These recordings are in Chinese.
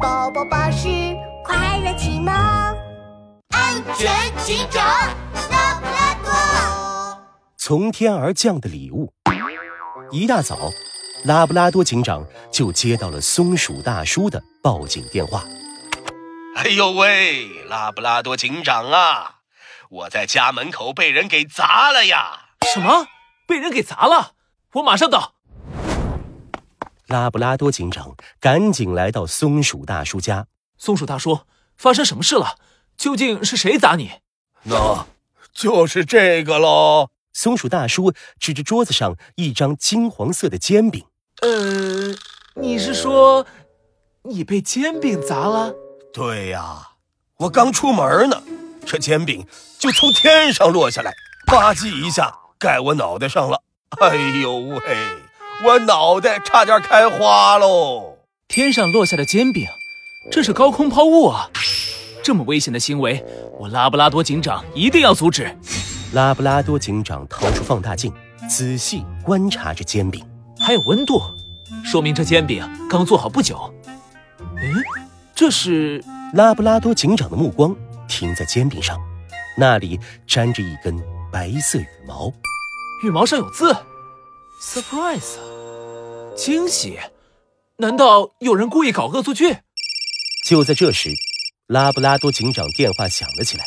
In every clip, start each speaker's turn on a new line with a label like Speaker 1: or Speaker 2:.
Speaker 1: 宝宝巴士快乐启蒙，安全警长拉布拉多。
Speaker 2: 从天而降的礼物。一大早，拉布拉多警长就接到了松鼠大叔的报警电话。
Speaker 3: 哎呦喂，拉布拉多警长啊，我在家门口被人给砸了呀！
Speaker 4: 什么？被人给砸了？我马上到。
Speaker 2: 拉布拉多警长赶紧来到松鼠大叔家。
Speaker 4: 松鼠大叔，发生什么事了？究竟是谁砸你？
Speaker 3: 那就是这个喽。
Speaker 2: 松鼠大叔指着桌子上一张金黄色的煎饼。
Speaker 4: 呃，你是说你被煎饼砸了？
Speaker 3: 对呀，我刚出门呢，这煎饼就从天上落下来，吧唧一下盖我脑袋上了。哎呦喂！我脑袋差点开花喽！
Speaker 4: 天上落下的煎饼，这是高空抛物啊！这么危险的行为，我拉布拉多警长一定要阻止。
Speaker 2: 拉布拉多警长掏出放大镜，仔细观察着煎饼，
Speaker 4: 还有温度，说明这煎饼刚做好不久。嗯，这是
Speaker 2: 拉布拉多警长的目光停在煎饼上，那里粘着一根白色羽毛，
Speaker 4: 羽毛上有字。surprise，惊喜？难道有人故意搞恶作剧？
Speaker 2: 就在这时，拉布拉多警长电话响了起来，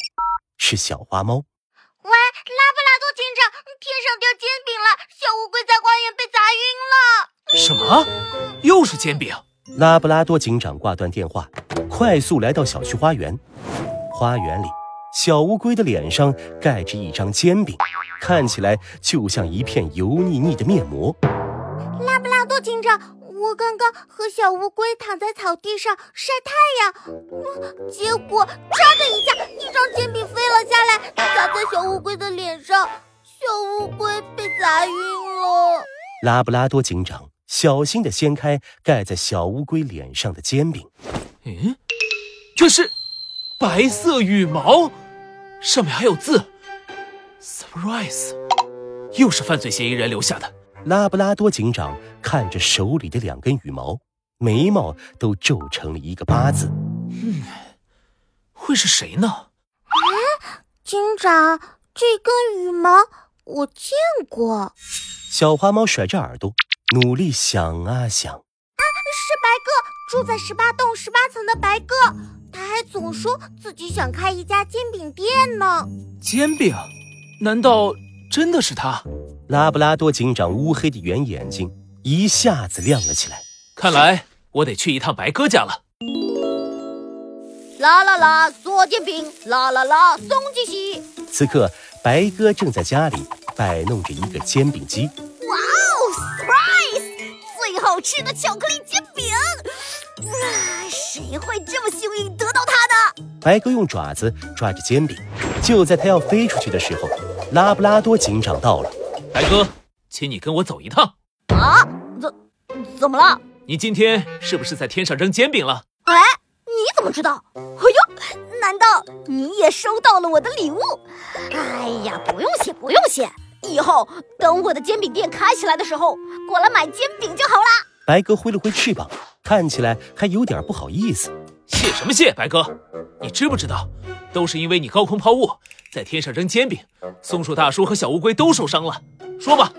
Speaker 2: 是小花猫。
Speaker 1: 喂，拉布拉多警长，天上掉煎饼了，小乌龟在花园被砸晕了。
Speaker 4: 什么？又是煎饼？
Speaker 2: 拉布拉多警长挂断电话，快速来到小区花园。花园里。小乌龟的脸上盖着一张煎饼，看起来就像一片油腻腻的面膜。
Speaker 1: 拉布拉多警长，我刚刚和小乌龟躺在草地上晒太阳，结果唰的一下，一张煎饼飞了下来，砸在小乌龟的脸上，小乌龟被砸晕了。
Speaker 2: 拉布拉多警长小心地掀开盖在小乌龟脸上的煎饼，
Speaker 4: 嗯，这是。白色羽毛，上面还有字，surprise，又是犯罪嫌疑人留下的。
Speaker 2: 拉布拉多警长看着手里的两根羽毛，眉毛都皱成了一个八字。
Speaker 4: 嗯，会是谁呢？
Speaker 1: 哎，警长，这根羽毛我见过。
Speaker 2: 小花猫甩着耳朵，努力想啊想。啊，
Speaker 1: 是白鸽，住在十八栋十八层的白鸽。他还总说自己想开一家煎饼店呢。
Speaker 4: 煎饼？难道真的是他？
Speaker 2: 拉布拉多警长乌黑的圆眼睛一下子亮了起来。
Speaker 4: 看来我得去一趟白鸽家了。
Speaker 1: 啦啦啦，做煎饼！啦啦啦，松鸡西！
Speaker 2: 此刻，白鸽正在家里摆弄着一个煎饼机。
Speaker 1: 哇哦，surprise！最好吃的巧克力煎饼！啊，谁会这么幸运得到它呢？
Speaker 2: 白鸽用爪子抓着煎饼，就在它要飞出去的时候，拉布拉多警长到了。
Speaker 4: 白鸽，请你跟我走一趟。
Speaker 1: 啊？怎怎么了？
Speaker 4: 你今天是不是在天上扔煎饼了？
Speaker 1: 哎，你怎么知道？哎呦，难道你也收到了我的礼物？哎呀，不用谢，不用谢，以后等我的煎饼店开起来的时候，过来买煎饼就好啦。
Speaker 2: 白鸽挥了挥翅膀。看起来还有点不好意思，
Speaker 4: 谢什么谢，白哥，你知不知道，都是因为你高空抛物，在天上扔煎饼，松鼠大叔和小乌龟都受伤了。说吧，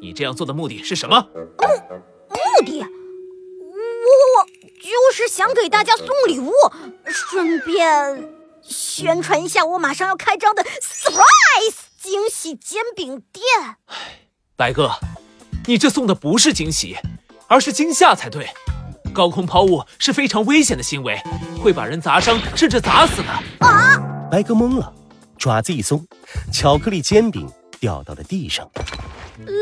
Speaker 4: 你这样做的目的是什么？
Speaker 1: 目目的，我我就是想给大家送礼物，顺便宣传一下我马上要开张的 surprise 惊喜煎饼店。
Speaker 4: 白哥，你这送的不是惊喜，而是惊吓才对。高空抛物是非常危险的行为，会把人砸伤甚至砸死的。
Speaker 1: 啊！
Speaker 2: 白哥懵了，爪子一松，巧克力煎饼掉到了地上。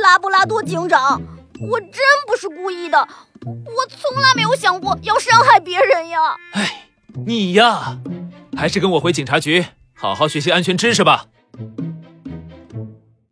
Speaker 1: 拉布拉多警长，我真不是故意的，我从来没有想过要伤害别人呀。
Speaker 4: 哎，你呀，还是跟我回警察局，好好学习安全知识吧。